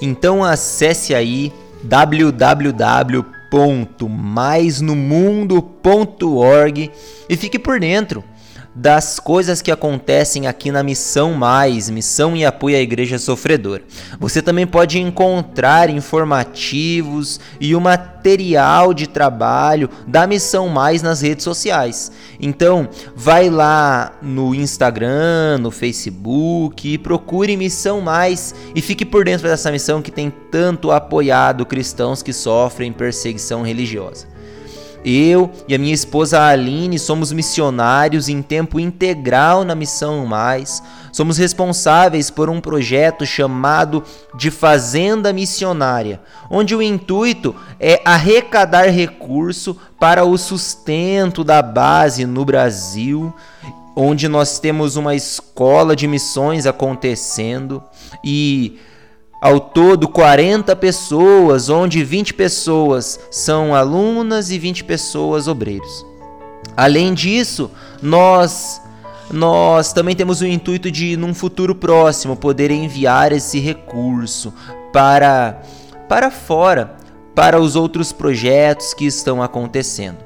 Então acesse aí www.maisnomundo.org e fique por dentro das coisas que acontecem aqui na Missão Mais, Missão e Apoio à Igreja Sofredora. Você também pode encontrar informativos e o material de trabalho da Missão Mais nas redes sociais. Então, vai lá no Instagram, no Facebook procure Missão Mais e fique por dentro dessa missão que tem tanto apoiado cristãos que sofrem perseguição religiosa. Eu e a minha esposa Aline somos missionários em tempo integral na Missão Mais. Somos responsáveis por um projeto chamado de Fazenda Missionária, onde o intuito é arrecadar recurso para o sustento da base no Brasil, onde nós temos uma escola de missões acontecendo e ao todo, 40 pessoas, onde 20 pessoas são alunas e 20 pessoas obreiros. Além disso, nós nós também temos o intuito de, num futuro próximo, poder enviar esse recurso para, para fora, para os outros projetos que estão acontecendo.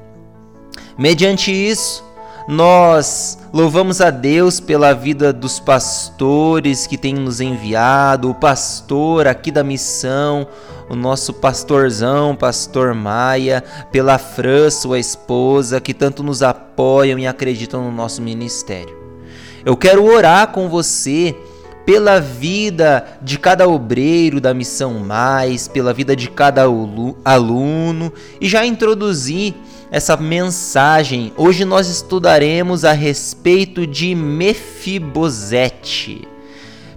Mediante isso, nós louvamos a Deus pela vida dos pastores que tem nos enviado, o pastor aqui da missão, o nosso pastorzão, pastor Maia, pela Fran, sua esposa, que tanto nos apoiam e acreditam no nosso ministério. Eu quero orar com você pela vida de cada obreiro da Missão Mais, pela vida de cada aluno e já introduzir essa mensagem. Hoje nós estudaremos a respeito de Mefibosete.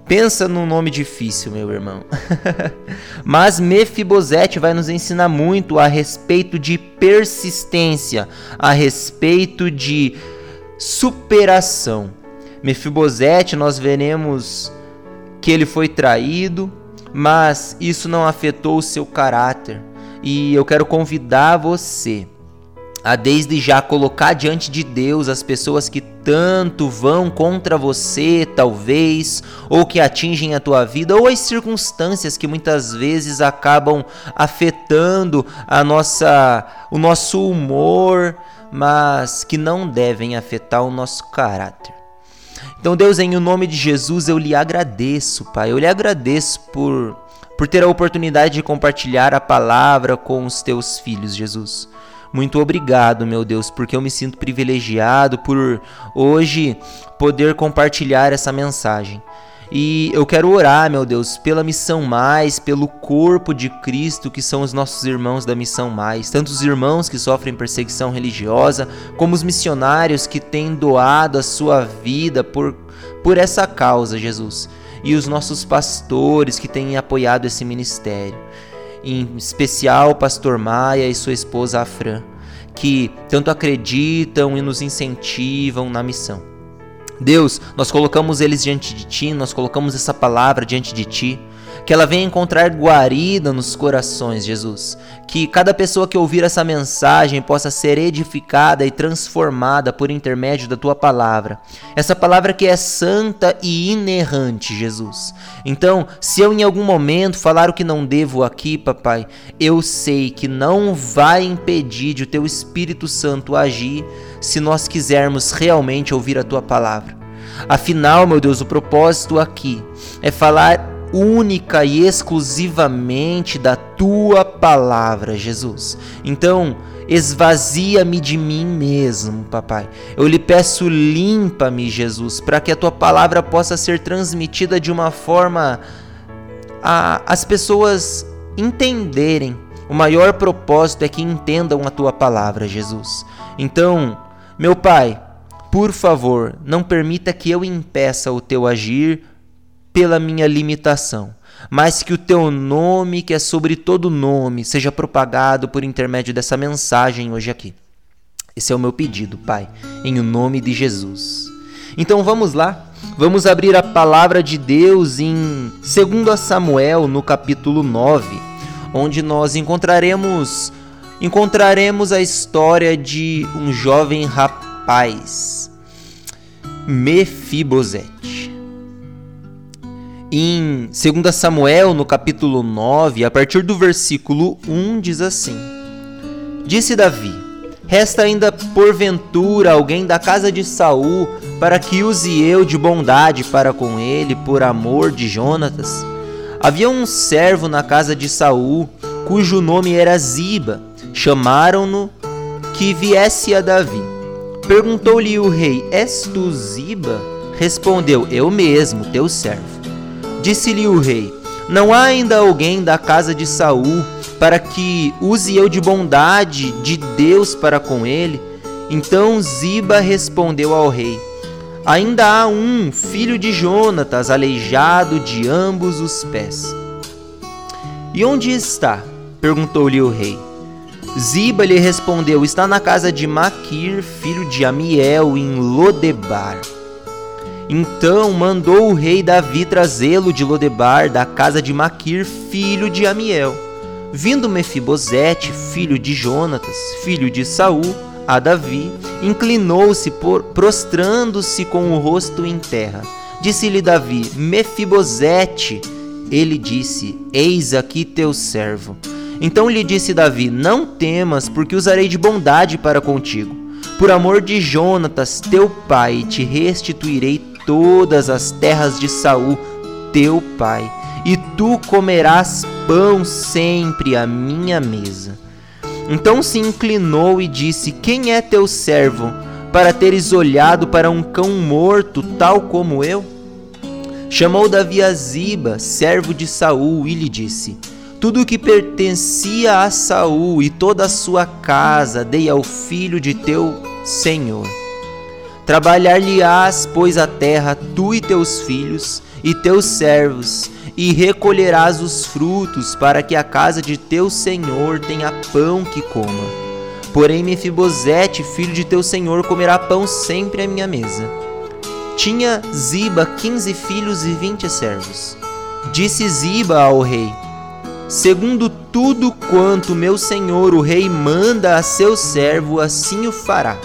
Pensa num nome difícil, meu irmão. Mas Mefibosete vai nos ensinar muito a respeito de persistência, a respeito de superação. Mefibosete, nós veremos que ele foi traído, mas isso não afetou o seu caráter. E eu quero convidar você a desde já colocar diante de Deus as pessoas que tanto vão contra você, talvez, ou que atingem a tua vida, ou as circunstâncias que muitas vezes acabam afetando a nossa o nosso humor, mas que não devem afetar o nosso caráter. Então, Deus, em nome de Jesus, eu lhe agradeço, Pai. Eu lhe agradeço por por ter a oportunidade de compartilhar a palavra com os teus filhos, Jesus. Muito obrigado, meu Deus, porque eu me sinto privilegiado por hoje poder compartilhar essa mensagem. E eu quero orar, meu Deus, pela missão mais, pelo corpo de Cristo que são os nossos irmãos da missão mais, tanto os irmãos que sofrem perseguição religiosa, como os missionários que têm doado a sua vida por, por essa causa, Jesus, e os nossos pastores que têm apoiado esse ministério em especial o pastor Maia e sua esposa Afran, que tanto acreditam e nos incentivam na missão. Deus, nós colocamos eles diante de ti, nós colocamos essa palavra diante de ti que ela venha encontrar guarida nos corações, Jesus. Que cada pessoa que ouvir essa mensagem possa ser edificada e transformada por intermédio da tua palavra. Essa palavra que é santa e inerrante, Jesus. Então, se eu em algum momento falar o que não devo aqui, papai, eu sei que não vai impedir de o teu Espírito Santo agir se nós quisermos realmente ouvir a tua palavra. Afinal, meu Deus, o propósito aqui é falar única e exclusivamente da tua palavra, Jesus. Então, esvazia-me de mim mesmo, papai. Eu lhe peço, limpa-me, Jesus, para que a tua palavra possa ser transmitida de uma forma a as pessoas entenderem. O maior propósito é que entendam a tua palavra, Jesus. Então, meu pai, por favor, não permita que eu impeça o teu agir pela minha limitação, mas que o teu nome, que é sobre todo nome, seja propagado por intermédio dessa mensagem hoje aqui. Esse é o meu pedido, Pai, em o nome de Jesus. Então vamos lá, vamos abrir a palavra de Deus em 2 Samuel, no capítulo 9, onde nós encontraremos encontraremos a história de um jovem rapaz, Mefibosete. Em 2 Samuel, no capítulo 9, a partir do versículo 1, diz assim: Disse Davi: Resta ainda porventura alguém da casa de Saul para que use eu de bondade para com ele por amor de Jonatas? Havia um servo na casa de Saul, cujo nome era Ziba. Chamaram-no que viesse a Davi. Perguntou-lhe o rei: És tu Ziba? Respondeu: Eu mesmo, teu servo. Disse-lhe o rei: Não há ainda alguém da casa de Saul para que use eu de bondade de Deus para com ele? Então Ziba respondeu ao rei: Ainda há um, filho de Jonatas, aleijado de ambos os pés. E onde está? perguntou-lhe o rei. Ziba lhe respondeu: Está na casa de Maquir, filho de Amiel, em Lodebar. Então mandou o rei Davi trazê-lo de Lodebar, da casa de Maquir, filho de Amiel. Vindo Mefibosete, filho de Jonatas, filho de Saul, a Davi, inclinou-se, prostrando-se com o rosto em terra. Disse-lhe Davi: Mefibosete. Ele disse: Eis aqui teu servo. Então lhe disse Davi: Não temas, porque usarei de bondade para contigo. Por amor de Jonatas, teu pai, te restituirei todas as terras de Saul, teu pai, e tu comerás pão sempre à minha mesa. Então se inclinou e disse: Quem é teu servo, para teres olhado para um cão morto, tal como eu? Chamou Davi a Ziba, servo de Saul, e lhe disse: Tudo o que pertencia a Saul e toda a sua casa dei ao filho de teu senhor. Trabalhar-lhe-ás, pois, a terra, tu e teus filhos e teus servos, e recolherás os frutos, para que a casa de teu senhor tenha pão que coma. Porém, Mefibosete, filho de teu senhor, comerá pão sempre à minha mesa. Tinha Ziba quinze filhos e vinte servos. Disse Ziba ao rei: Segundo tudo quanto meu senhor o rei manda a seu servo, assim o fará.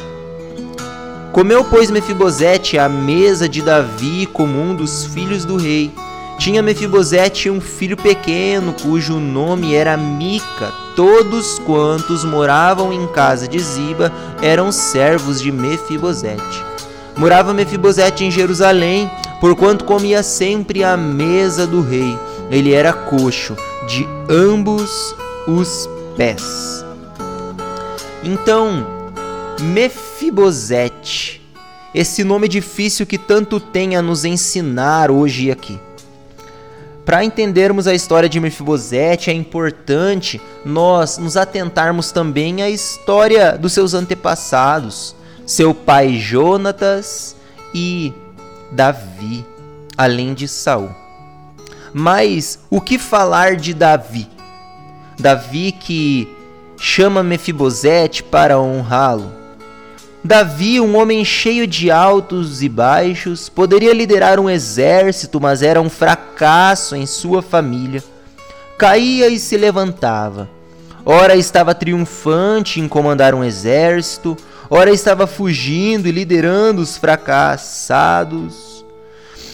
Comeu, pois, Mefibosete à mesa de Davi como um dos filhos do rei. Tinha Mefibosete um filho pequeno, cujo nome era Mica. Todos quantos moravam em casa de Ziba eram servos de Mefibosete. Morava Mefibosete em Jerusalém, porquanto comia sempre à mesa do rei. Ele era coxo de ambos os pés. Então, Mefibosete, esse nome difícil que tanto tem a nos ensinar hoje aqui. Para entendermos a história de Mefibosete, é importante nós nos atentarmos também à história dos seus antepassados, seu pai Jonatas e Davi, além de Saul. Mas o que falar de Davi? Davi que chama Mefibosete para honrá-lo Davi, um homem cheio de altos e baixos, poderia liderar um exército, mas era um fracasso em sua família. Caía e se levantava. Ora estava triunfante em comandar um exército, ora estava fugindo e liderando os fracassados.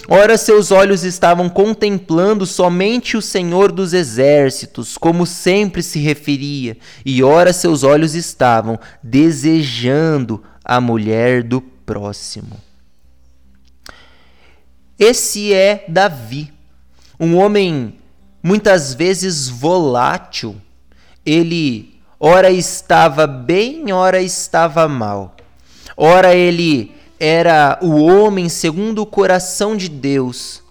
Ora seus olhos estavam contemplando somente o Senhor dos exércitos, como sempre se referia, e ora seus olhos estavam desejando a mulher do próximo. Esse é Davi, um homem muitas vezes volátil. Ele ora estava bem, ora estava mal. Ora ele era o homem segundo o coração de Deus.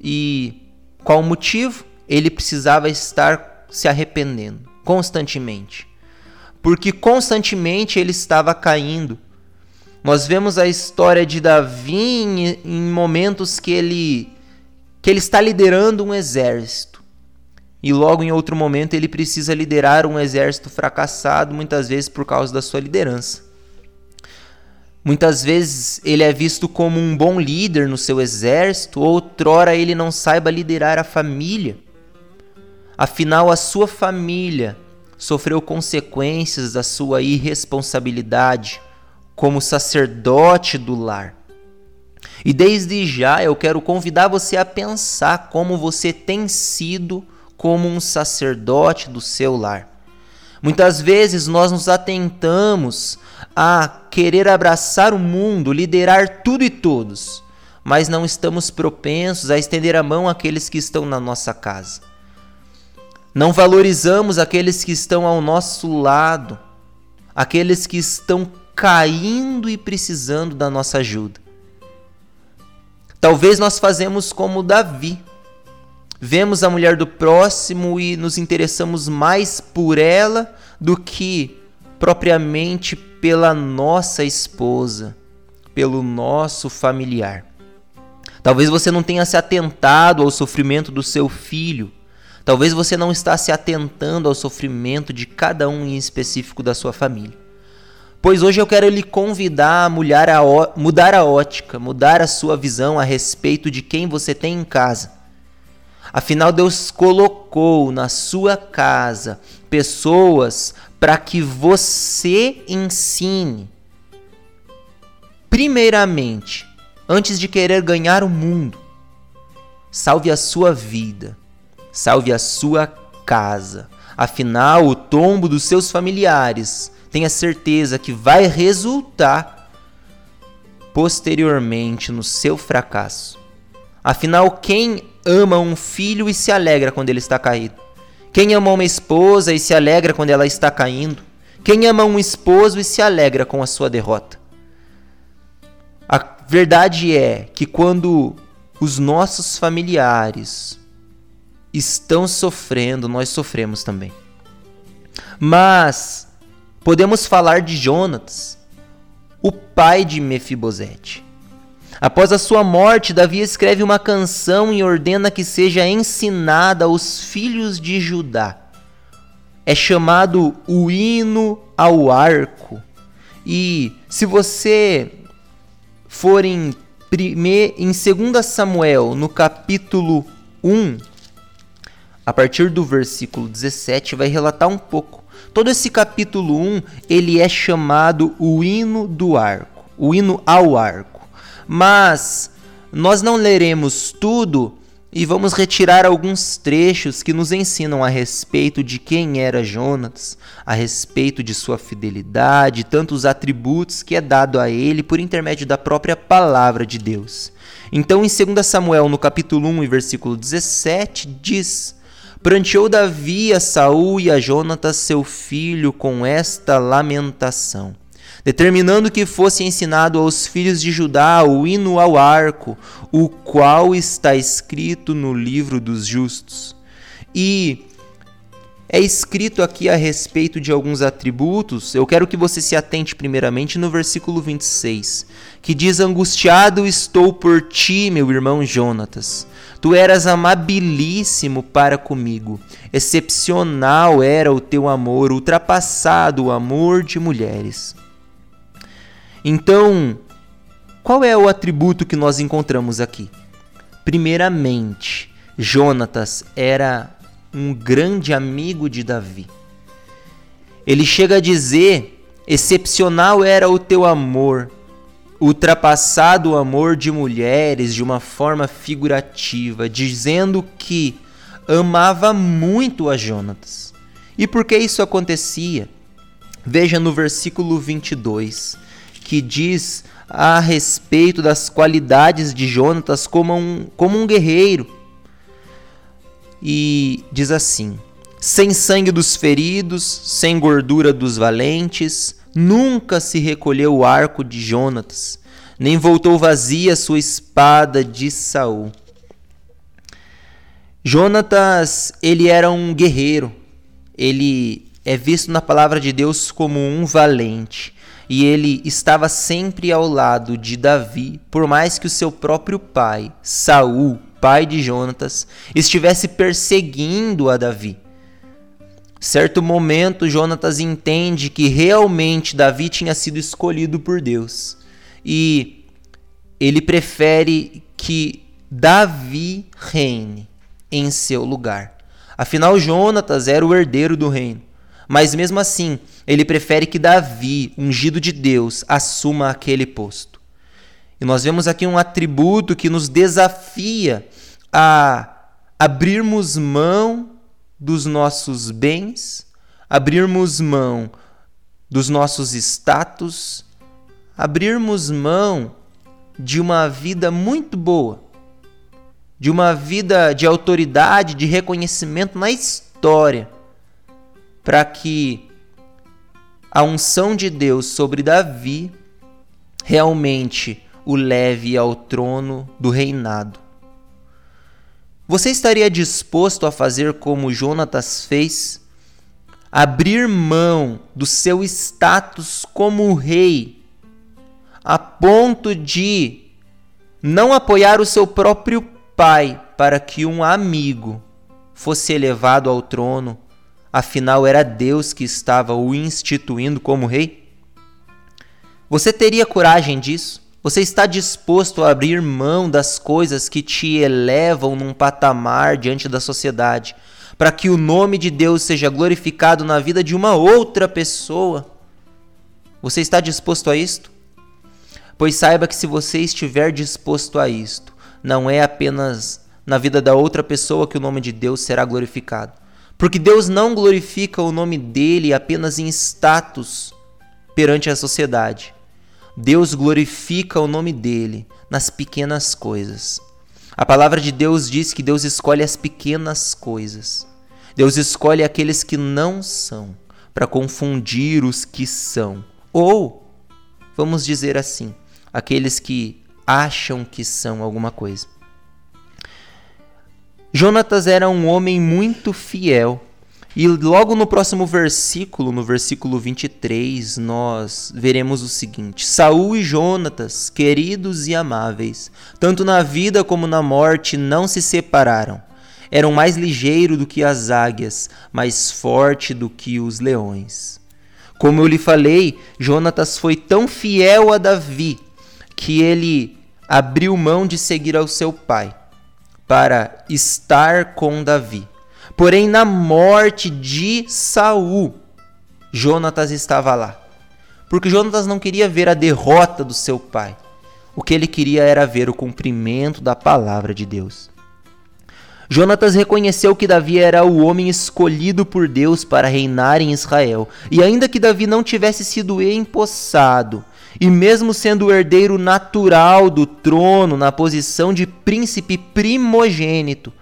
E qual motivo? Ele precisava estar se arrependendo constantemente porque constantemente ele estava caindo. Nós vemos a história de Davi em, momentos que ele que ele está liderando um exército. E logo em outro momento ele precisa liderar um exército fracassado, muitas vezes por causa da sua liderança. Muitas vezes ele é visto como um bom líder no seu exército, outrora ele não saiba liderar a família. Afinal, a sua família sofreu consequências da sua irresponsabilidade como sacerdote do lar. E desde já eu quero convidar você a pensar como você tem sido como um sacerdote do seu lar. Muitas vezes nós nos atentamos a querer abraçar o mundo, liderar tudo e todos, mas não estamos propensos a estender a mão àqueles que estão na nossa casa. Não valorizamos aqueles que estão ao nosso lado, aqueles que estão caindo e precisando da nossa ajuda. Talvez nós fazemos como Davi. Vemos a mulher do próximo e nos interessamos mais por ela do que propriamente pela nossa esposa, pelo nosso familiar. Talvez você não tenha se atentado ao sofrimento do seu filho. Talvez você não está se atentando ao sofrimento de cada um em específico da sua família. Pois hoje eu quero lhe convidar a, a mudar a ótica, mudar a sua visão a respeito de quem você tem em casa. Afinal, Deus colocou na sua casa pessoas para que você ensine. Primeiramente, antes de querer ganhar o mundo, salve a sua vida, salve a sua casa. Afinal, o tombo dos seus familiares, tenha certeza que vai resultar posteriormente no seu fracasso. Afinal, quem ama um filho e se alegra quando ele está caído? Quem ama uma esposa e se alegra quando ela está caindo? Quem ama um esposo e se alegra com a sua derrota? A verdade é que quando os nossos familiares estão sofrendo, nós sofremos também. Mas podemos falar de Jonatas, o pai de Mefibosete. Após a sua morte, Davi escreve uma canção e ordena que seja ensinada aos filhos de Judá. É chamado o hino ao arco. E se você for em, em 2 Samuel, no capítulo 1, a partir do versículo 17, vai relatar um pouco. Todo esse capítulo 1, ele é chamado o hino do arco, o hino ao arco mas nós não leremos tudo e vamos retirar alguns trechos que nos ensinam a respeito de quem era Jonas, a respeito de sua fidelidade, tantos atributos que é dado a ele por intermédio da própria palavra de Deus. Então, em 2 Samuel, no capítulo 1 e versículo 17, diz: Pranteou Davi a Saul e a Jonatas, seu filho, com esta lamentação determinando que fosse ensinado aos filhos de Judá o hino ao arco, o qual está escrito no livro dos justos. E é escrito aqui a respeito de alguns atributos. Eu quero que você se atente primeiramente no versículo 26, que diz: Angustiado estou por ti, meu irmão Jonatas. Tu eras amabilíssimo para comigo. Excepcional era o teu amor, ultrapassado o amor de mulheres. Então, qual é o atributo que nós encontramos aqui? Primeiramente, Jonatas era um grande amigo de Davi. Ele chega a dizer: excepcional era o teu amor, ultrapassado o amor de mulheres de uma forma figurativa, dizendo que amava muito a Jonatas. E por que isso acontecia? Veja no versículo 22 que diz a respeito das qualidades de Jonatas como um, como um guerreiro. E diz assim: sem sangue dos feridos, sem gordura dos valentes, nunca se recolheu o arco de Jonatas, nem voltou vazia sua espada de Saul. Jonatas, ele era um guerreiro. Ele é visto na palavra de Deus como um valente e ele estava sempre ao lado de Davi, por mais que o seu próprio pai, Saul, pai de Jonatas, estivesse perseguindo a Davi. Certo momento, Jonatas entende que realmente Davi tinha sido escolhido por Deus e ele prefere que Davi reine em seu lugar. Afinal, Jonatas era o herdeiro do reino. Mas mesmo assim, ele prefere que Davi, ungido de Deus, assuma aquele posto. E nós vemos aqui um atributo que nos desafia a abrirmos mão dos nossos bens, abrirmos mão dos nossos status, abrirmos mão de uma vida muito boa, de uma vida de autoridade, de reconhecimento na história, para que a unção de Deus sobre Davi realmente o leve ao trono do reinado. Você estaria disposto a fazer como Jonatas fez? Abrir mão do seu status como rei, a ponto de não apoiar o seu próprio pai para que um amigo fosse elevado ao trono, afinal era Deus que estava o instituindo como rei? Você teria coragem disso? Você está disposto a abrir mão das coisas que te elevam num patamar diante da sociedade, para que o nome de Deus seja glorificado na vida de uma outra pessoa? Você está disposto a isto? Pois saiba que se você estiver disposto a isto, não é apenas na vida da outra pessoa que o nome de Deus será glorificado. Porque Deus não glorifica o nome dele apenas em status perante a sociedade. Deus glorifica o nome dele nas pequenas coisas. A palavra de Deus diz que Deus escolhe as pequenas coisas. Deus escolhe aqueles que não são para confundir os que são. Ou, vamos dizer assim, aqueles que acham que são alguma coisa. Jonatas era um homem muito fiel e logo no próximo versículo, no versículo 23, nós veremos o seguinte: Saul e Jonatas, queridos e amáveis, tanto na vida como na morte, não se separaram. Eram mais ligeiro do que as águias, mais forte do que os leões. Como eu lhe falei, Jonatas foi tão fiel a Davi que ele abriu mão de seguir ao seu pai para estar com Davi. Porém, na morte de Saul, Jonatas estava lá. Porque Jonatas não queria ver a derrota do seu pai. O que ele queria era ver o cumprimento da palavra de Deus. Jonatas reconheceu que Davi era o homem escolhido por Deus para reinar em Israel, e ainda que Davi não tivesse sido empossado, e mesmo sendo o herdeiro natural do trono na posição de príncipe primogênito,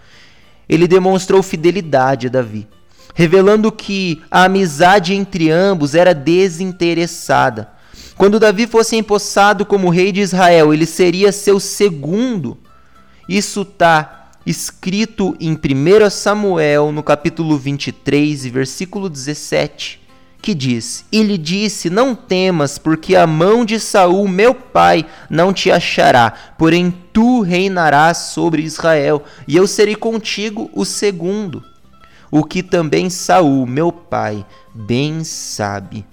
ele demonstrou fidelidade a Davi, revelando que a amizade entre ambos era desinteressada. Quando Davi fosse empossado como rei de Israel, ele seria seu segundo. Isso está escrito em 1 Samuel, no capítulo 23, versículo 17 que diz: E lhe disse: Não temas, porque a mão de Saul, meu pai, não te achará, porém tu reinarás sobre Israel, e eu serei contigo o segundo. O que também Saul, meu pai, bem sabe.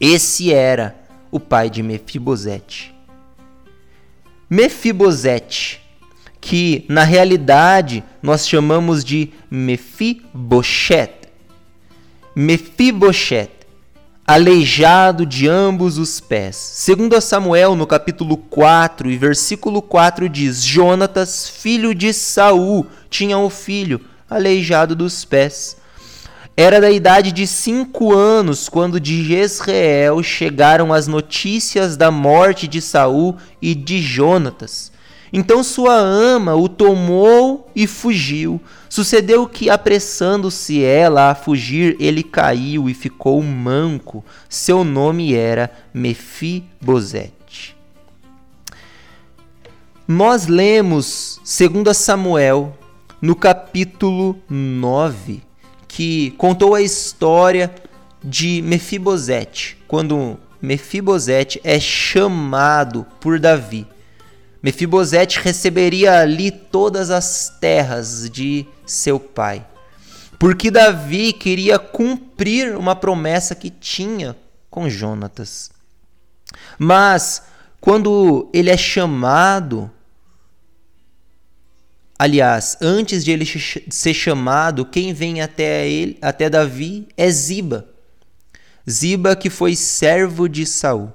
Esse era o pai de Mefibosete. Mefibosete, que na realidade nós chamamos de Mefiboshet, Mefiboshet, aleijado de ambos os pés. Segundo Samuel, no capítulo 4 e versículo 4 diz: Jonatas, filho de Saul, tinha um filho aleijado dos pés. Era da idade de cinco anos quando de Jezreel chegaram as notícias da morte de Saul e de Jonatas. Então sua ama o tomou e fugiu. Sucedeu que, apressando-se ela a fugir, ele caiu e ficou manco. Seu nome era Mefibosete. Nós lemos 2 Samuel no capítulo 9, que contou a história de Mefibosete, quando Mefibosete é chamado por Davi. Mefibosete receberia ali todas as terras de seu pai. Porque Davi queria cumprir uma promessa que tinha com Jonatas. Mas quando ele é chamado, aliás, antes de ele ser chamado, quem vem até ele, até Davi é Ziba. Ziba que foi servo de Saul.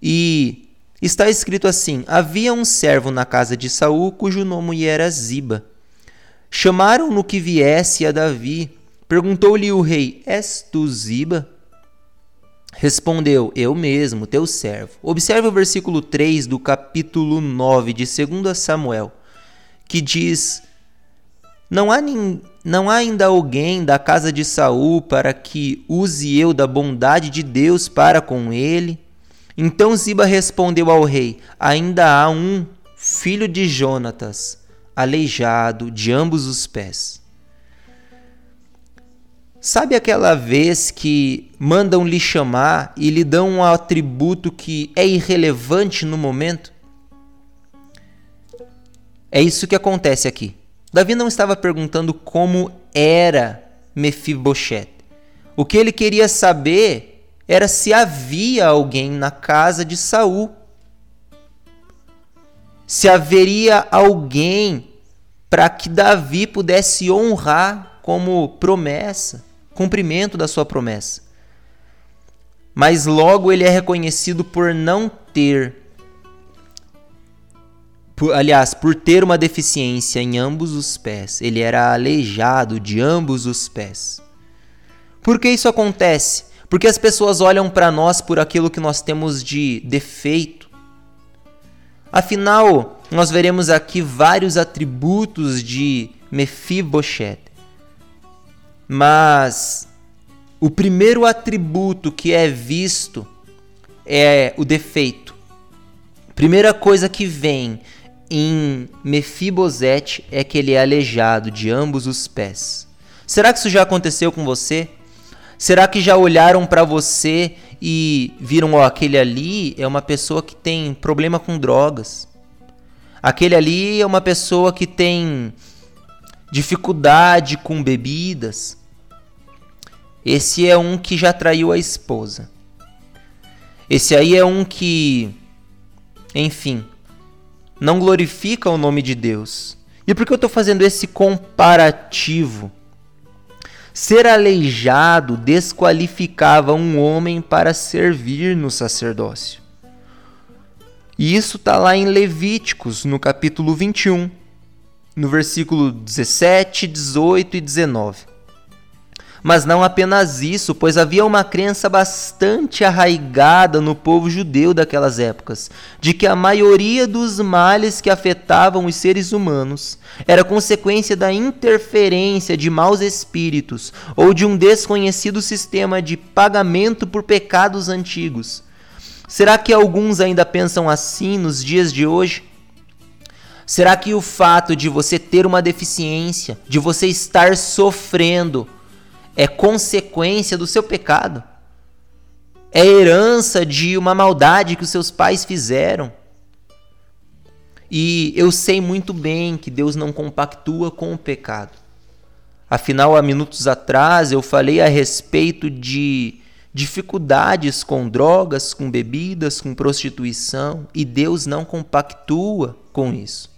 E está escrito assim: Havia um servo na casa de Saul cujo nome era Ziba. Chamaram-no que viesse a Davi. Perguntou-lhe o rei: És tu Ziba? Respondeu: Eu mesmo, teu servo. Observe o versículo 3 do capítulo 9 de 2 Samuel, que diz: Não há, nin... não há ainda alguém da casa de Saul para que use eu da bondade de Deus para com ele? Então Ziba respondeu ao rei: Ainda há um filho de Jonatas, aleijado de ambos os pés. Sabe aquela vez que mandam lhe chamar e lhe dão um atributo que é irrelevante no momento? É isso que acontece aqui. Davi não estava perguntando como era Mefibosheth. O que ele queria saber era se havia alguém na casa de Saul. Se haveria alguém para que Davi pudesse honrar como promessa cumprimento da sua promessa. Mas logo ele é reconhecido por não ter, por, aliás, por ter uma deficiência em ambos os pés. Ele era aleijado de ambos os pés. Por que isso acontece? Porque as pessoas olham para nós por aquilo que nós temos de defeito. Afinal, nós veremos aqui vários atributos de Mephibosheth. Mas o primeiro atributo que é visto é o defeito. Primeira coisa que vem em Mefibosete é que ele é aleijado de ambos os pés. Será que isso já aconteceu com você? Será que já olharam para você e viram, ó, aquele ali é uma pessoa que tem problema com drogas. Aquele ali é uma pessoa que tem dificuldade com bebidas. Esse é um que já traiu a esposa. Esse aí é um que, enfim, não glorifica o nome de Deus. E por que eu estou fazendo esse comparativo? Ser aleijado desqualificava um homem para servir no sacerdócio. E isso está lá em Levíticos, no capítulo 21, no versículo 17, 18 e 19. Mas não apenas isso, pois havia uma crença bastante arraigada no povo judeu daquelas épocas, de que a maioria dos males que afetavam os seres humanos era consequência da interferência de maus espíritos ou de um desconhecido sistema de pagamento por pecados antigos. Será que alguns ainda pensam assim nos dias de hoje? Será que o fato de você ter uma deficiência, de você estar sofrendo, é consequência do seu pecado. É herança de uma maldade que os seus pais fizeram. E eu sei muito bem que Deus não compactua com o pecado. Afinal, há minutos atrás eu falei a respeito de dificuldades com drogas, com bebidas, com prostituição, e Deus não compactua com isso.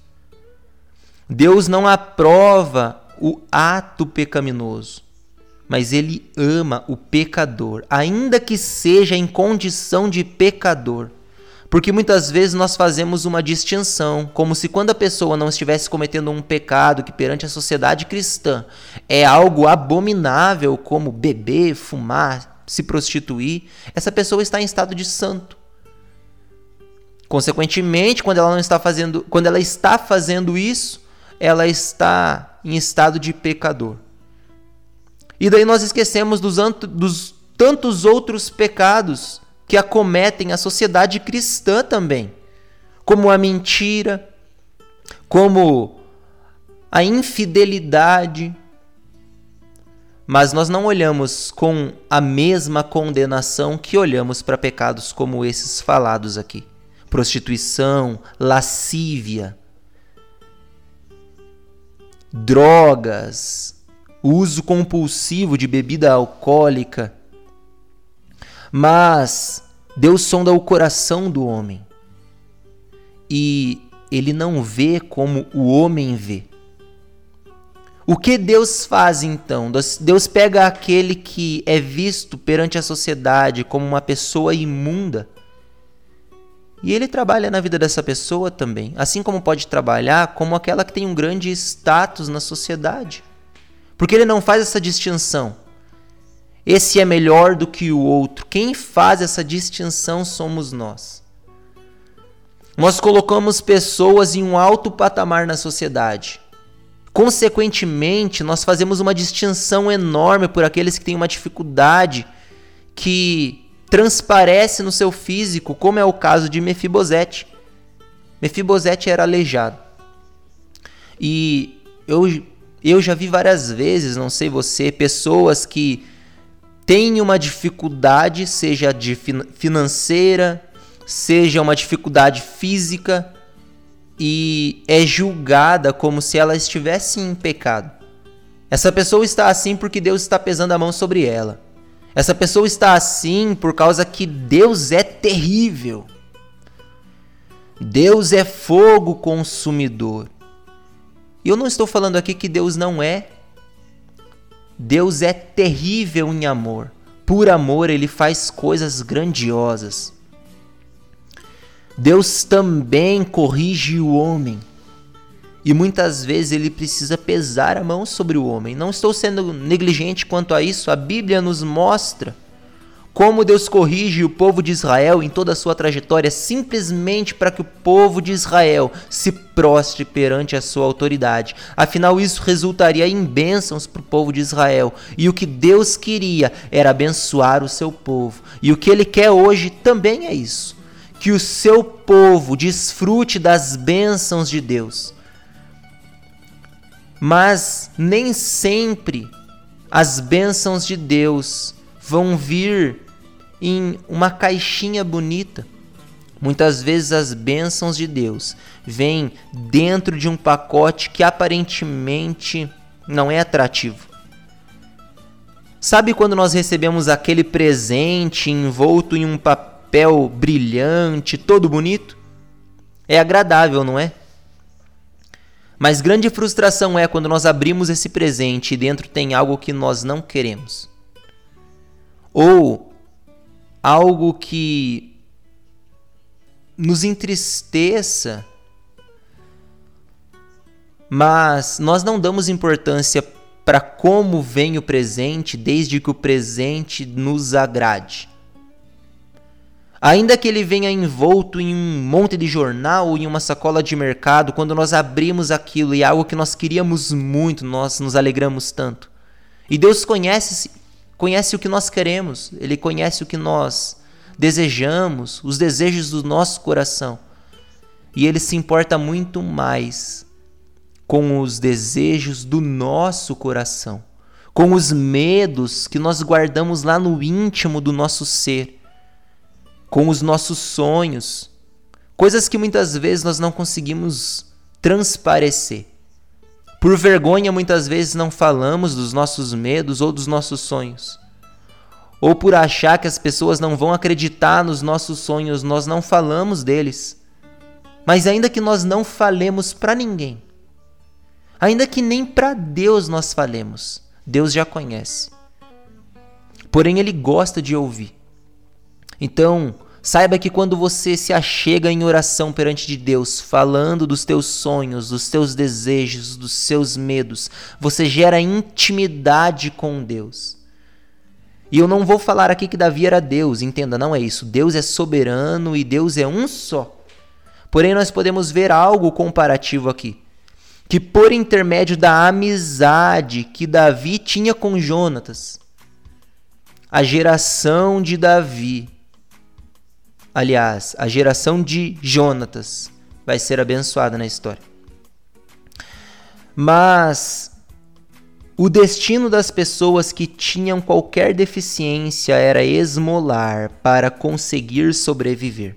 Deus não aprova o ato pecaminoso mas ele ama o pecador, ainda que seja em condição de pecador. Porque muitas vezes nós fazemos uma distinção, como se quando a pessoa não estivesse cometendo um pecado que perante a sociedade cristã é algo abominável, como beber, fumar, se prostituir, essa pessoa está em estado de santo. Consequentemente, quando ela não está fazendo, quando ela está fazendo isso, ela está em estado de pecador. E daí nós esquecemos dos, dos tantos outros pecados que acometem a sociedade cristã também, como a mentira, como a infidelidade. Mas nós não olhamos com a mesma condenação que olhamos para pecados como esses falados aqui: prostituição, lascívia, drogas, o uso compulsivo de bebida alcoólica. Mas Deus sonda o coração do homem e ele não vê como o homem vê. O que Deus faz então? Deus pega aquele que é visto perante a sociedade como uma pessoa imunda E ele trabalha na vida dessa pessoa também, assim como pode trabalhar como aquela que tem um grande status na sociedade. Porque ele não faz essa distinção. Esse é melhor do que o outro. Quem faz essa distinção somos nós. Nós colocamos pessoas em um alto patamar na sociedade. Consequentemente, nós fazemos uma distinção enorme por aqueles que têm uma dificuldade que transparece no seu físico, como é o caso de Mefibosete. Mefibosete era aleijado. E eu, eu já vi várias vezes, não sei você, pessoas que têm uma dificuldade, seja de financeira, seja uma dificuldade física, e é julgada como se ela estivesse em pecado. Essa pessoa está assim porque Deus está pesando a mão sobre ela. Essa pessoa está assim por causa que Deus é terrível. Deus é fogo consumidor. E eu não estou falando aqui que Deus não é. Deus é terrível em amor. Por amor, ele faz coisas grandiosas. Deus também corrige o homem. E muitas vezes ele precisa pesar a mão sobre o homem. Não estou sendo negligente quanto a isso, a Bíblia nos mostra como Deus corrige o povo de Israel em toda a sua trajetória, simplesmente para que o povo de Israel se prostre perante a sua autoridade. Afinal, isso resultaria em bênçãos para o povo de Israel. E o que Deus queria era abençoar o seu povo. E o que ele quer hoje também é isso: que o seu povo desfrute das bênçãos de Deus mas nem sempre as bênçãos de Deus vão vir em uma caixinha bonita. Muitas vezes as bênçãos de Deus vêm dentro de um pacote que aparentemente não é atrativo. Sabe quando nós recebemos aquele presente envolto em um papel brilhante, todo bonito? É agradável, não é? Mas grande frustração é quando nós abrimos esse presente e dentro tem algo que nós não queremos. Ou algo que nos entristeça, mas nós não damos importância para como vem o presente, desde que o presente nos agrade. Ainda que ele venha envolto em um monte de jornal ou em uma sacola de mercado, quando nós abrimos aquilo e é algo que nós queríamos muito, nós nos alegramos tanto. E Deus conhece, conhece o que nós queremos, Ele conhece o que nós desejamos, os desejos do nosso coração. E Ele se importa muito mais com os desejos do nosso coração, com os medos que nós guardamos lá no íntimo do nosso ser com os nossos sonhos, coisas que muitas vezes nós não conseguimos transparecer. Por vergonha, muitas vezes não falamos dos nossos medos ou dos nossos sonhos. Ou por achar que as pessoas não vão acreditar nos nossos sonhos, nós não falamos deles. Mas ainda que nós não falemos para ninguém, ainda que nem para Deus nós falemos, Deus já conhece. Porém, Ele gosta de ouvir. Então, saiba que quando você se achega em oração perante de Deus, falando dos teus sonhos, dos teus desejos, dos seus medos, você gera intimidade com Deus. E eu não vou falar aqui que Davi era Deus, entenda, não é isso. Deus é soberano e Deus é um só. Porém, nós podemos ver algo comparativo aqui. Que por intermédio da amizade que Davi tinha com Jonatas, a geração de Davi Aliás, a geração de Jonatas vai ser abençoada na história. Mas o destino das pessoas que tinham qualquer deficiência era esmolar para conseguir sobreviver.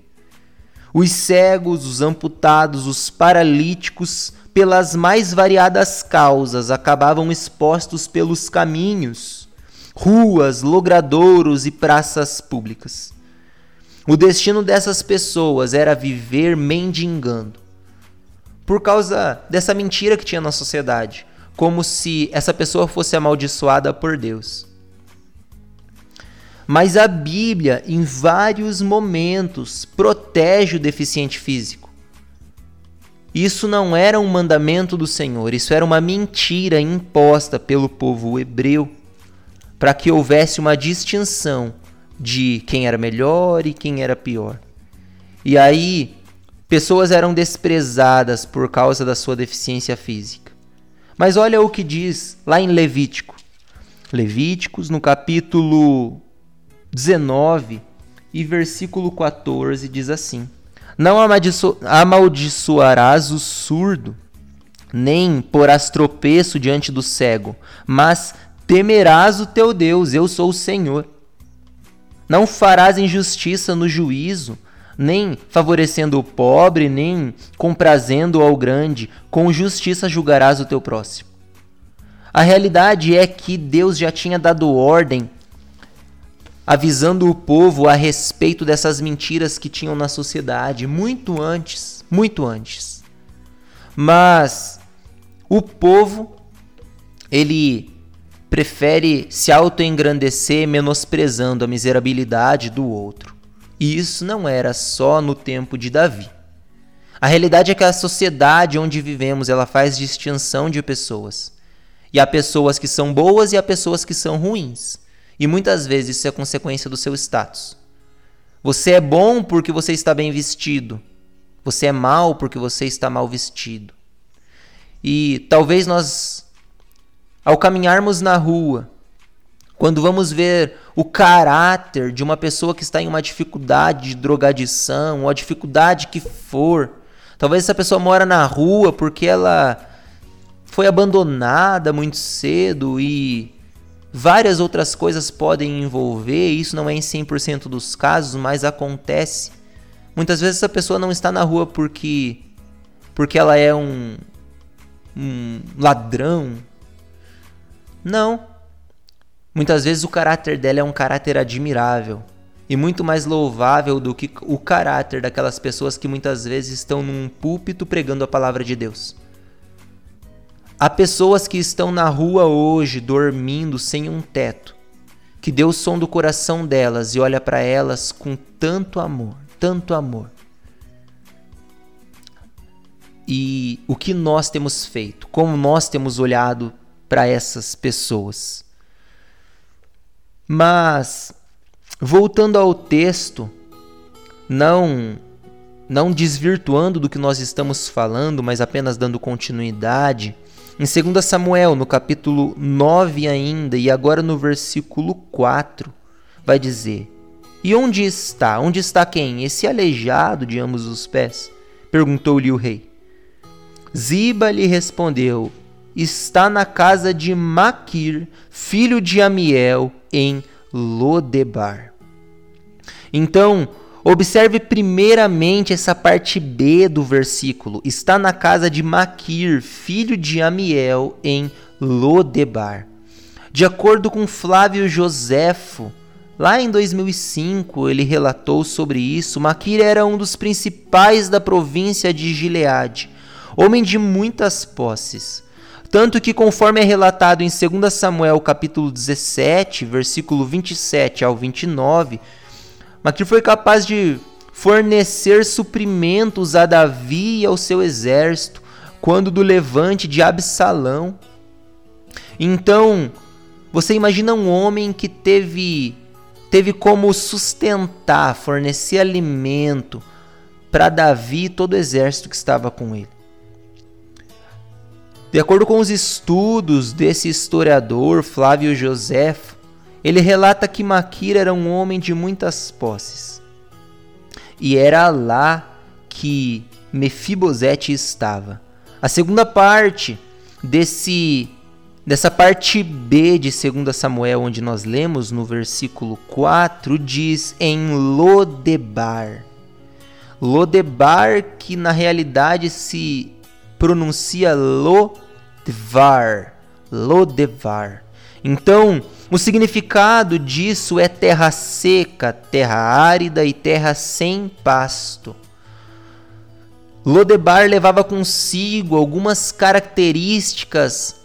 Os cegos, os amputados, os paralíticos, pelas mais variadas causas, acabavam expostos pelos caminhos, ruas, logradouros e praças públicas. O destino dessas pessoas era viver mendigando. Por causa dessa mentira que tinha na sociedade, como se essa pessoa fosse amaldiçoada por Deus. Mas a Bíblia, em vários momentos, protege o deficiente físico. Isso não era um mandamento do Senhor, isso era uma mentira imposta pelo povo hebreu para que houvesse uma distinção de quem era melhor e quem era pior. E aí, pessoas eram desprezadas por causa da sua deficiência física. Mas olha o que diz lá em Levítico. Levíticos, no capítulo 19 e versículo 14, diz assim: Não amaldiçoarás o surdo, nem porás tropeço diante do cego, mas temerás o teu Deus, eu sou o Senhor. Não farás injustiça no juízo, nem favorecendo o pobre, nem comprazendo ao grande, com justiça julgarás o teu próximo. A realidade é que Deus já tinha dado ordem avisando o povo a respeito dessas mentiras que tinham na sociedade muito antes, muito antes. Mas o povo ele prefere se autoengrandecer menosprezando a miserabilidade do outro. E isso não era só no tempo de Davi. A realidade é que a sociedade onde vivemos, ela faz distinção de pessoas. E há pessoas que são boas e há pessoas que são ruins. E muitas vezes isso é consequência do seu status. Você é bom porque você está bem vestido. Você é mal porque você está mal vestido. E talvez nós, ao caminharmos na rua, quando vamos ver o caráter de uma pessoa que está em uma dificuldade de drogadição, ou a dificuldade que for, talvez essa pessoa mora na rua porque ela foi abandonada muito cedo e Várias outras coisas podem envolver, isso não é em 100% dos casos, mas acontece. Muitas vezes essa pessoa não está na rua porque porque ela é um, um ladrão. Não. Muitas vezes o caráter dela é um caráter admirável e muito mais louvável do que o caráter daquelas pessoas que muitas vezes estão num púlpito pregando a palavra de Deus. Há pessoas que estão na rua hoje dormindo sem um teto, que Deus sonda o coração delas e olha para elas com tanto amor, tanto amor. E o que nós temos feito, como nós temos olhado para essas pessoas. Mas voltando ao texto, não não desvirtuando do que nós estamos falando, mas apenas dando continuidade, em 2 Samuel, no capítulo 9 ainda, e agora no versículo 4, vai dizer: E onde está? Onde está quem? Esse aleijado de ambos os pés? Perguntou-lhe o rei. Ziba lhe respondeu: Está na casa de Maquir, filho de Amiel, em Lodebar. Então Observe primeiramente essa parte B do versículo. Está na casa de Maquir, filho de Amiel, em Lodebar. De acordo com Flávio Joséfo, lá em 2005 ele relatou sobre isso. Maquir era um dos principais da província de Gileade, homem de muitas posses. Tanto que, conforme é relatado em 2 Samuel capítulo 17, versículo 27 ao 29, Maquir foi capaz de fornecer suprimentos a Davi e ao seu exército quando do levante de Absalão. Então, você imagina um homem que teve teve como sustentar, fornecer alimento para Davi e todo o exército que estava com ele. De acordo com os estudos desse historiador Flávio Josefo, ele relata que Maquir era um homem de muitas posses. E era lá que Mefibosete estava. A segunda parte desse dessa parte B de 2 Samuel, onde nós lemos no versículo 4, diz em Lodebar. Lodebar, que na realidade se pronuncia Lodevar. Lodevar. Então, o significado disso é terra seca, terra árida e terra sem pasto. Lodebar levava consigo algumas características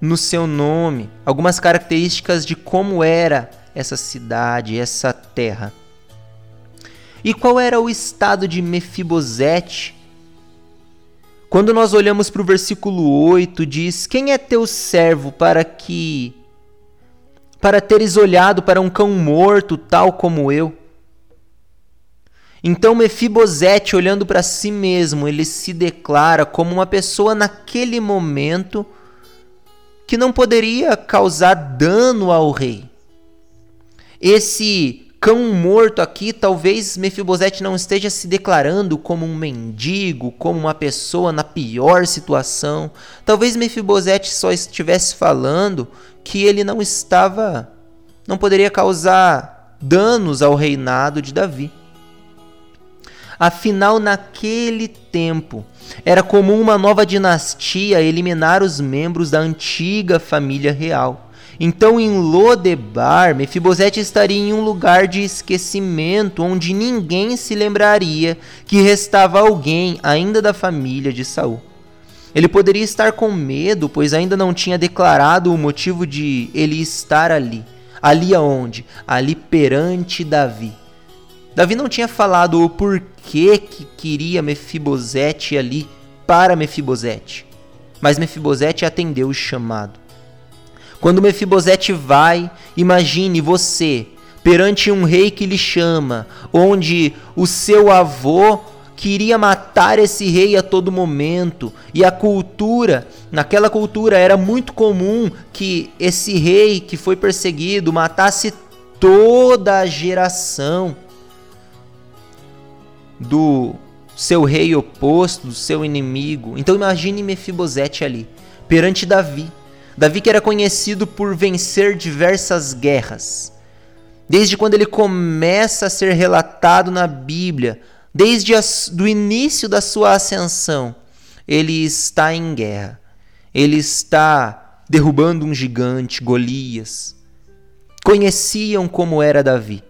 no seu nome, algumas características de como era essa cidade, essa terra. E qual era o estado de Mefibosete? Quando nós olhamos para o versículo 8, diz: Quem é teu servo para que para teres olhado para um cão morto, tal como eu? Então Mefibosete, olhando para si mesmo, ele se declara como uma pessoa naquele momento que não poderia causar dano ao rei. Esse cão morto aqui, talvez Mefibosete não esteja se declarando como um mendigo, como uma pessoa na pior situação. Talvez Mefibosete só estivesse falando que ele não estava, não poderia causar danos ao reinado de Davi. Afinal, naquele tempo, era comum uma nova dinastia eliminar os membros da antiga família real. Então em Lodebar, Mefibosete estaria em um lugar de esquecimento onde ninguém se lembraria que restava alguém ainda da família de Saul. Ele poderia estar com medo, pois ainda não tinha declarado o motivo de ele estar ali. Ali aonde? Ali perante Davi. Davi não tinha falado o porquê que queria Mefibosete ali para Mefibosete. Mas Mefibosete atendeu o chamado. Quando Mefibosete vai, imagine você perante um rei que lhe chama, onde o seu avô queria matar esse rei a todo momento, e a cultura, naquela cultura era muito comum que esse rei que foi perseguido matasse toda a geração do seu rei oposto, do seu inimigo. Então imagine Mefibosete ali, perante Davi Davi que era conhecido por vencer diversas guerras. Desde quando ele começa a ser relatado na Bíblia, desde o início da sua ascensão, ele está em guerra. Ele está derrubando um gigante, Golias. Conheciam como era Davi.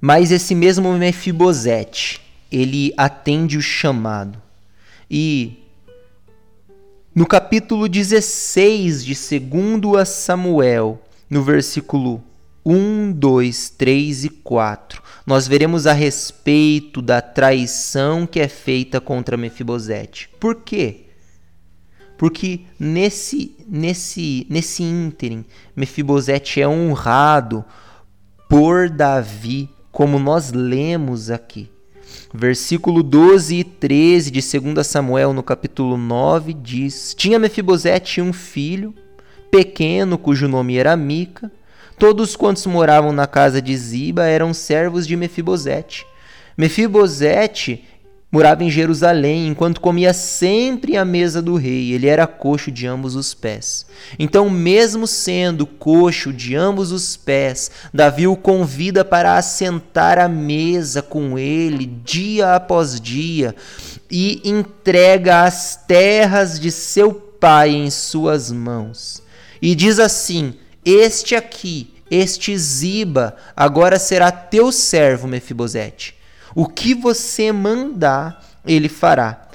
Mas esse mesmo Mefibosete, ele atende o chamado. E no capítulo 16 de 2 Samuel, no versículo 1, 2, 3 e 4, nós veremos a respeito da traição que é feita contra Mefibosete. Por quê? Porque nesse nesse nesse ínterim, Mefibosete é honrado por Davi, como nós lemos aqui. Versículo 12 e 13 de 2 Samuel, no capítulo 9, diz: Tinha Mefibosete um filho, pequeno, cujo nome era Mica. Todos quantos moravam na casa de Ziba eram servos de Mefibosete. Mefibosete Morava em Jerusalém, enquanto comia sempre à mesa do rei. Ele era coxo de ambos os pés. Então, mesmo sendo coxo de ambos os pés, Davi o convida para assentar à mesa com ele dia após dia e entrega as terras de seu pai em suas mãos. E diz assim: Este aqui, este Ziba, agora será teu servo, Mefibosete o que você mandar, ele fará.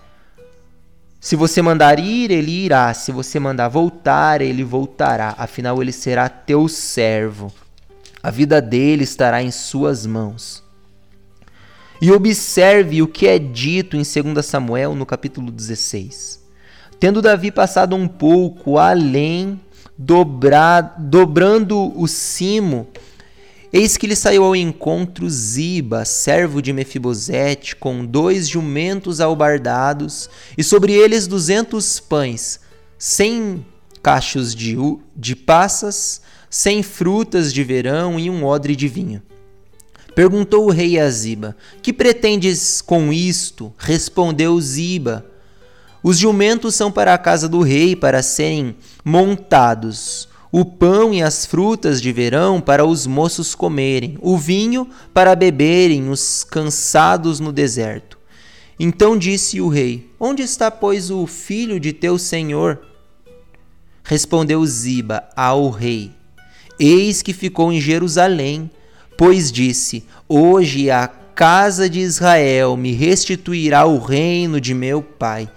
Se você mandar ir, ele irá. Se você mandar voltar, ele voltará. Afinal, ele será teu servo. A vida dele estará em suas mãos. E observe o que é dito em 2 Samuel, no capítulo 16. Tendo Davi passado um pouco além, dobrar, dobrando o cimo Eis que lhe saiu ao encontro Ziba, servo de Mefibosete, com dois jumentos albardados, e sobre eles duzentos pães, cem cachos de, de passas, cem frutas de verão e um odre de vinho. Perguntou o rei a Ziba: Que pretendes com isto? Respondeu Ziba: Os jumentos são para a casa do rei, para serem montados o pão e as frutas de verão para os moços comerem, o vinho para beberem os cansados no deserto. Então disse o rei: Onde está, pois, o filho de teu senhor? Respondeu Ziba ao rei: Eis que ficou em Jerusalém, pois disse: Hoje a casa de Israel me restituirá o reino de meu pai.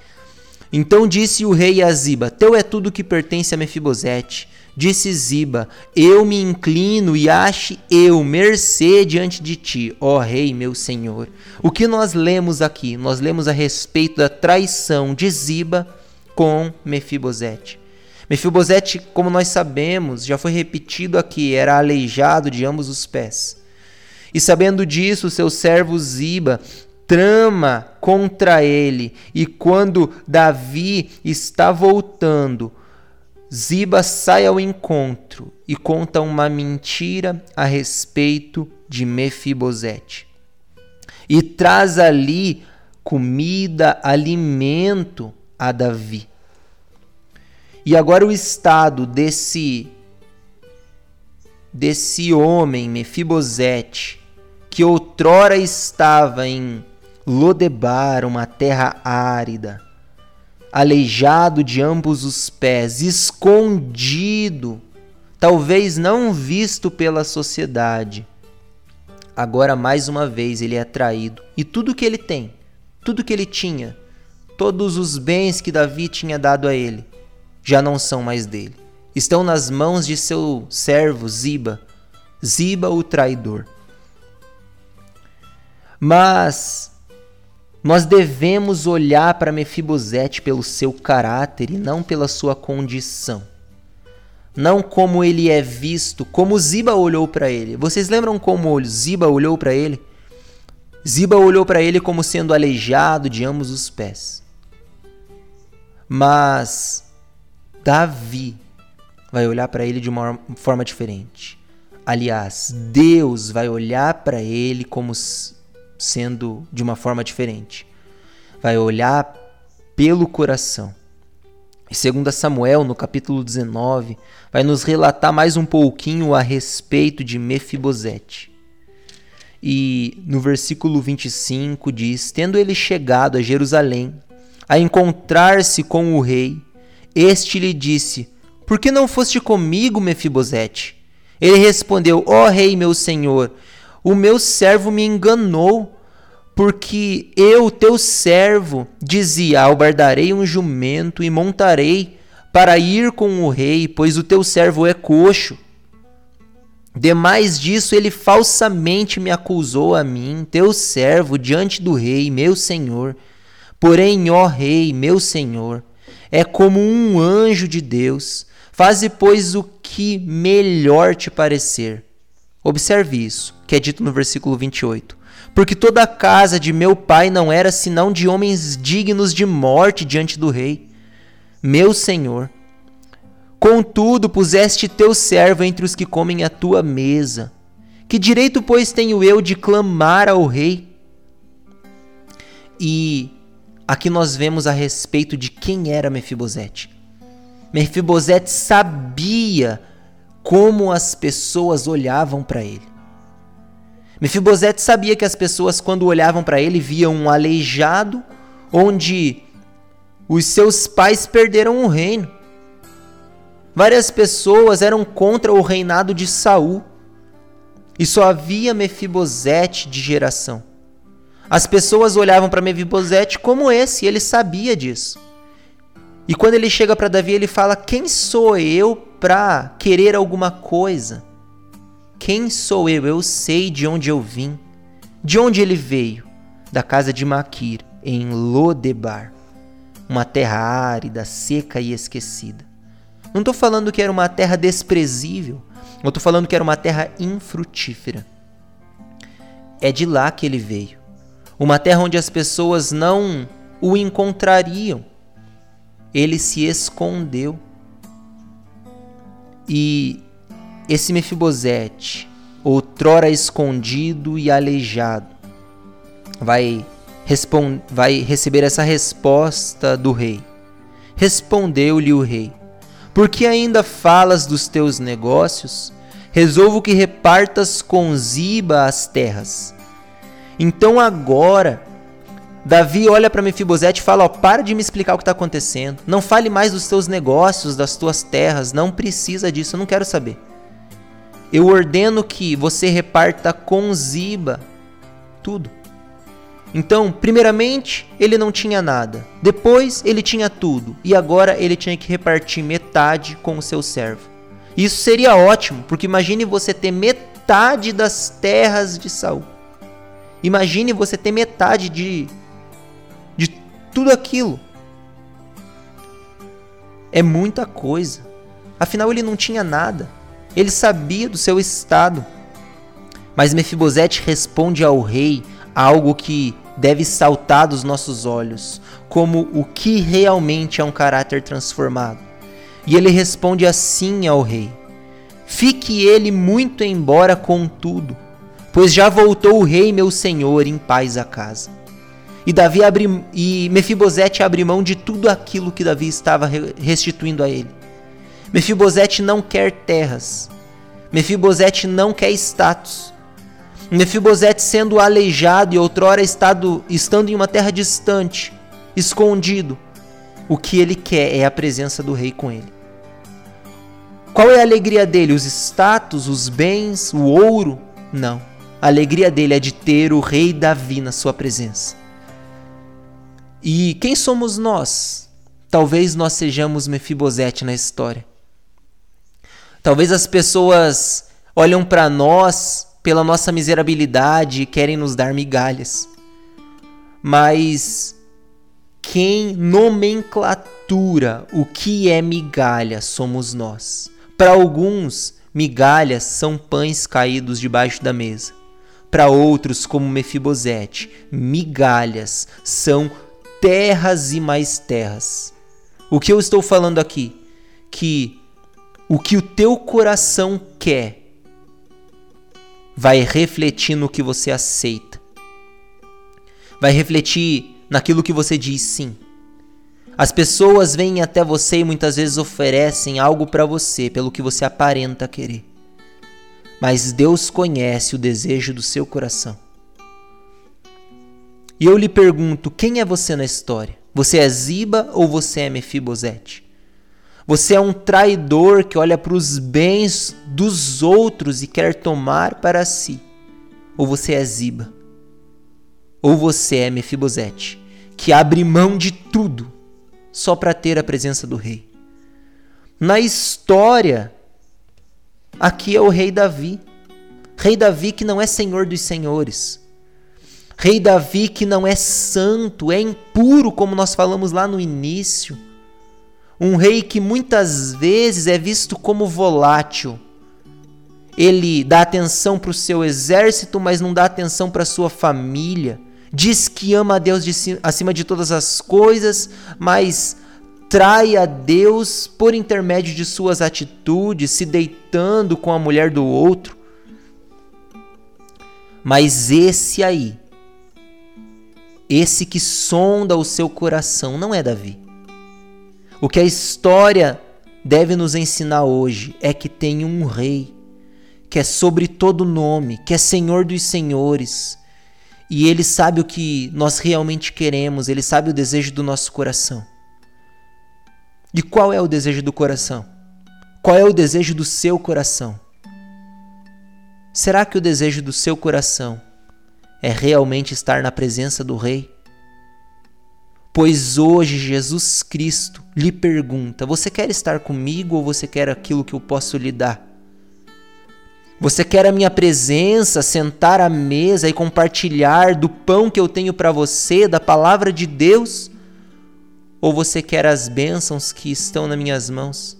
Então disse o rei a Ziba: Teu é tudo que pertence a Mefibosete Disse Ziba: Eu me inclino e ache eu mercê diante de ti, ó Rei meu Senhor. O que nós lemos aqui? Nós lemos a respeito da traição de Ziba com Mefibosete. Mefibosete, como nós sabemos, já foi repetido aqui, era aleijado de ambos os pés. E sabendo disso, seu servo Ziba trama contra ele, e quando Davi está voltando, Ziba sai ao encontro e conta uma mentira a respeito de Mefibosete. E traz ali comida, alimento a Davi. E agora o estado desse desse homem Mefibosete, que outrora estava em Lodebar, uma terra árida, aleijado de ambos os pés, escondido, talvez não visto pela sociedade. Agora, mais uma vez, ele é traído. E tudo que ele tem, tudo que ele tinha, todos os bens que Davi tinha dado a ele, já não são mais dele. Estão nas mãos de seu servo Ziba, Ziba o traidor. Mas nós devemos olhar para Mefibosete pelo seu caráter e não pela sua condição. Não como ele é visto, como Ziba olhou para ele. Vocês lembram como Ziba olhou para ele? Ziba olhou para ele como sendo aleijado de ambos os pés. Mas Davi vai olhar para ele de uma forma diferente. Aliás, Deus vai olhar para ele como sendo de uma forma diferente. Vai olhar pelo coração. E segundo Samuel, no capítulo 19, vai nos relatar mais um pouquinho a respeito de Mefibosete. E no versículo 25 diz: Tendo ele chegado a Jerusalém, a encontrar-se com o rei, este lhe disse: Por que não foste comigo, Mefibosete? Ele respondeu: Ó oh, rei, meu senhor, o meu servo me enganou, porque eu, teu servo, dizia: Albardarei um jumento e montarei para ir com o rei, pois o teu servo é coxo. Demais disso, ele falsamente me acusou a mim, teu servo, diante do rei, meu senhor. Porém, ó rei, meu senhor, é como um anjo de Deus. Faze, pois, o que melhor te parecer. Observe isso, que é dito no versículo 28. Porque toda a casa de meu pai não era senão de homens dignos de morte diante do rei, meu senhor. Contudo, puseste teu servo entre os que comem a tua mesa. Que direito, pois, tenho eu de clamar ao rei? E aqui nós vemos a respeito de quem era Mefibosete. Mefibosete sabia como as pessoas olhavam para ele. Mefibosete sabia que as pessoas, quando olhavam para ele, viam um aleijado onde os seus pais perderam o reino. Várias pessoas eram contra o reinado de Saul. E só havia Mefibosete de geração. As pessoas olhavam para Mefibosete como esse, e ele sabia disso. E quando ele chega para Davi, ele fala: Quem sou eu para querer alguma coisa. Quem sou eu? Eu sei de onde eu vim. De onde ele veio? Da casa de Maquir, em Lodebar, uma terra árida, seca e esquecida. Não estou falando que era uma terra desprezível, eu estou falando que era uma terra infrutífera. É de lá que ele veio. Uma terra onde as pessoas não o encontrariam. Ele se escondeu. E esse Mefibosete, outrora escondido e aleijado, vai, vai receber essa resposta do rei. Respondeu-lhe o rei: Por que ainda falas dos teus negócios? Resolvo que repartas com Ziba as terras. Então agora Davi olha para Mefibosete e fala: ó, para de me explicar o que está acontecendo. Não fale mais dos teus negócios, das tuas terras. Não precisa disso, eu não quero saber. Eu ordeno que você reparta com Ziba tudo. Então, primeiramente, ele não tinha nada. Depois, ele tinha tudo. E agora ele tinha que repartir metade com o seu servo. Isso seria ótimo, porque imagine você ter metade das terras de Saul. Imagine você ter metade de de tudo aquilo. É muita coisa. Afinal ele não tinha nada. Ele sabia do seu estado. Mas Mefibosete responde ao rei algo que deve saltar dos nossos olhos, como o que realmente é um caráter transformado. E ele responde assim ao rei: Fique ele muito embora contudo, pois já voltou o rei meu senhor em paz a casa. E Davi abre, e Mefibosete abre mão de tudo aquilo que Davi estava restituindo a ele. Mefibosete não quer terras. Mefibosete não quer status. Mefibosete sendo aleijado e outrora estado, estando em uma terra distante, escondido, o que ele quer é a presença do rei com ele. Qual é a alegria dele? Os status, os bens, o ouro? Não. A alegria dele é de ter o rei Davi na sua presença. E quem somos nós? Talvez nós sejamos Mefibosete na história. Talvez as pessoas olham para nós pela nossa miserabilidade e querem nos dar migalhas. Mas quem nomenclatura o que é migalha somos nós. Para alguns, migalhas são pães caídos debaixo da mesa. Para outros, como Mefibosete, migalhas são terras e mais terras. O que eu estou falando aqui? Que o que o teu coração quer vai refletir no que você aceita. Vai refletir naquilo que você diz sim. As pessoas vêm até você e muitas vezes oferecem algo para você pelo que você aparenta querer. Mas Deus conhece o desejo do seu coração. E eu lhe pergunto: quem é você na história? Você é Ziba ou você é Mefibosete? Você é um traidor que olha para os bens dos outros e quer tomar para si? Ou você é Ziba? Ou você é Mefibosete, que abre mão de tudo só para ter a presença do rei. Na história, aqui é o rei Davi. Rei Davi que não é senhor dos senhores. Rei Davi que não é santo, é impuro, como nós falamos lá no início. Um rei que muitas vezes é visto como volátil. Ele dá atenção para o seu exército, mas não dá atenção para sua família diz que ama a Deus de acima de todas as coisas, mas trai a Deus por intermédio de suas atitudes, se deitando com a mulher do outro. Mas esse aí, esse que sonda o seu coração, não é Davi. O que a história deve nos ensinar hoje é que tem um rei, que é sobre todo nome, que é Senhor dos senhores, e Ele sabe o que nós realmente queremos, Ele sabe o desejo do nosso coração. E qual é o desejo do coração? Qual é o desejo do seu coração? Será que o desejo do seu coração é realmente estar na presença do Rei? Pois hoje Jesus Cristo lhe pergunta: Você quer estar comigo ou você quer aquilo que eu posso lhe dar? Você quer a minha presença, sentar à mesa e compartilhar do pão que eu tenho para você, da palavra de Deus? Ou você quer as bênçãos que estão nas minhas mãos?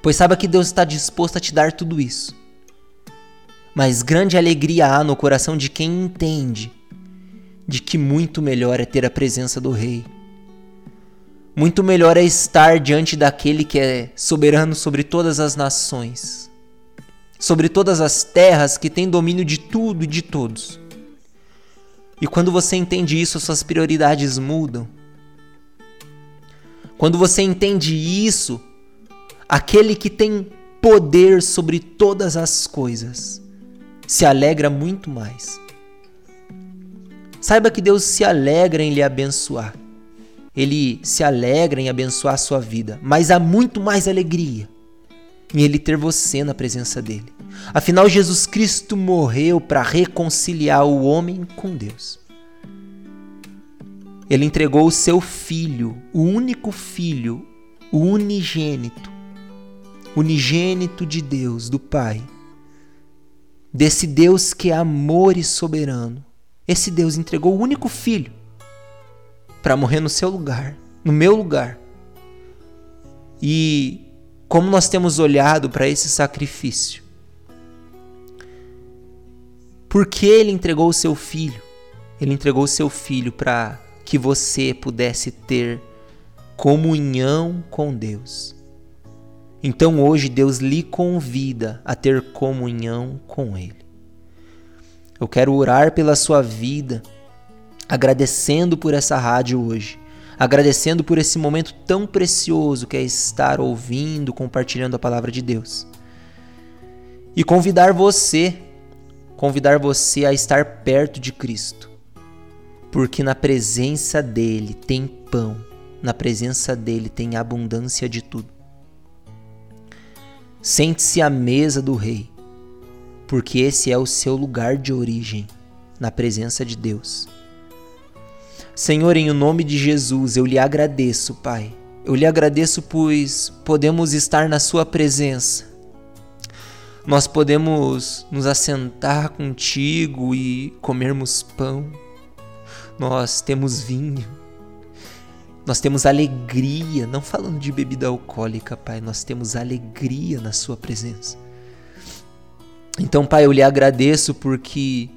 Pois saiba que Deus está disposto a te dar tudo isso. Mas grande alegria há no coração de quem entende de que muito melhor é ter a presença do Rei. Muito melhor é estar diante daquele que é soberano sobre todas as nações sobre todas as terras, que tem domínio de tudo e de todos. E quando você entende isso, suas prioridades mudam. Quando você entende isso, aquele que tem poder sobre todas as coisas se alegra muito mais. Saiba que Deus se alegra em lhe abençoar. Ele se alegra em abençoar a sua vida, mas há muito mais alegria em ele ter você na presença dele. Afinal, Jesus Cristo morreu para reconciliar o homem com Deus. Ele entregou o seu filho, o único filho, o unigênito, unigênito de Deus, do Pai, desse Deus que é amor e soberano, esse Deus entregou o único filho para morrer no seu lugar, no meu lugar. E como nós temos olhado para esse sacrifício? Por que ele entregou o seu filho? Ele entregou o seu filho para que você pudesse ter comunhão com Deus. Então hoje Deus lhe convida a ter comunhão com Ele. Eu quero orar pela sua vida, agradecendo por essa rádio hoje, agradecendo por esse momento tão precioso que é estar ouvindo, compartilhando a palavra de Deus. E convidar você, convidar você a estar perto de Cristo, porque na presença dele tem pão, na presença dele tem abundância de tudo. Sente-se à mesa do Rei, porque esse é o seu lugar de origem, na presença de Deus. Senhor, em o nome de Jesus, eu lhe agradeço, Pai. Eu lhe agradeço, pois podemos estar na Sua presença. Nós podemos nos assentar contigo e comermos pão. Nós temos vinho nós temos alegria, não falando de bebida alcoólica, Pai, nós temos alegria na Sua presença. Então, Pai, eu lhe agradeço porque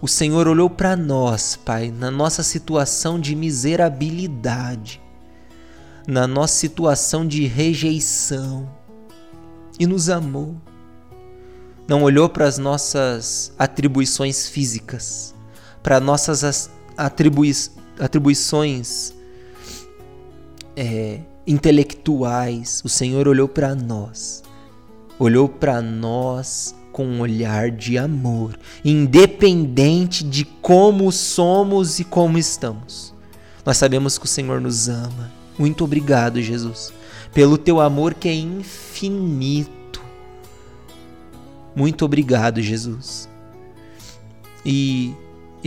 o Senhor olhou para nós, Pai, na nossa situação de miserabilidade, na nossa situação de rejeição e nos amou. Não olhou para as nossas atribuições físicas, para nossas atribui atribuições é, intelectuais, o Senhor olhou para nós, olhou para nós com um olhar de amor, independente de como somos e como estamos. Nós sabemos que o Senhor nos ama. Muito obrigado, Jesus, pelo teu amor que é infinito. Muito obrigado, Jesus. E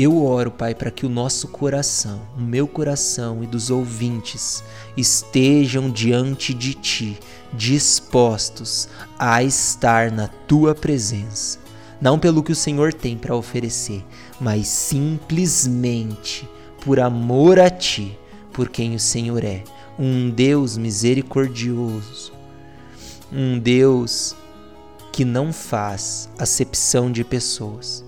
eu oro, Pai, para que o nosso coração, o meu coração e dos ouvintes estejam diante de Ti, dispostos a estar na Tua presença. Não pelo que o Senhor tem para oferecer, mas simplesmente por amor a Ti, por quem o Senhor é. Um Deus misericordioso, um Deus que não faz acepção de pessoas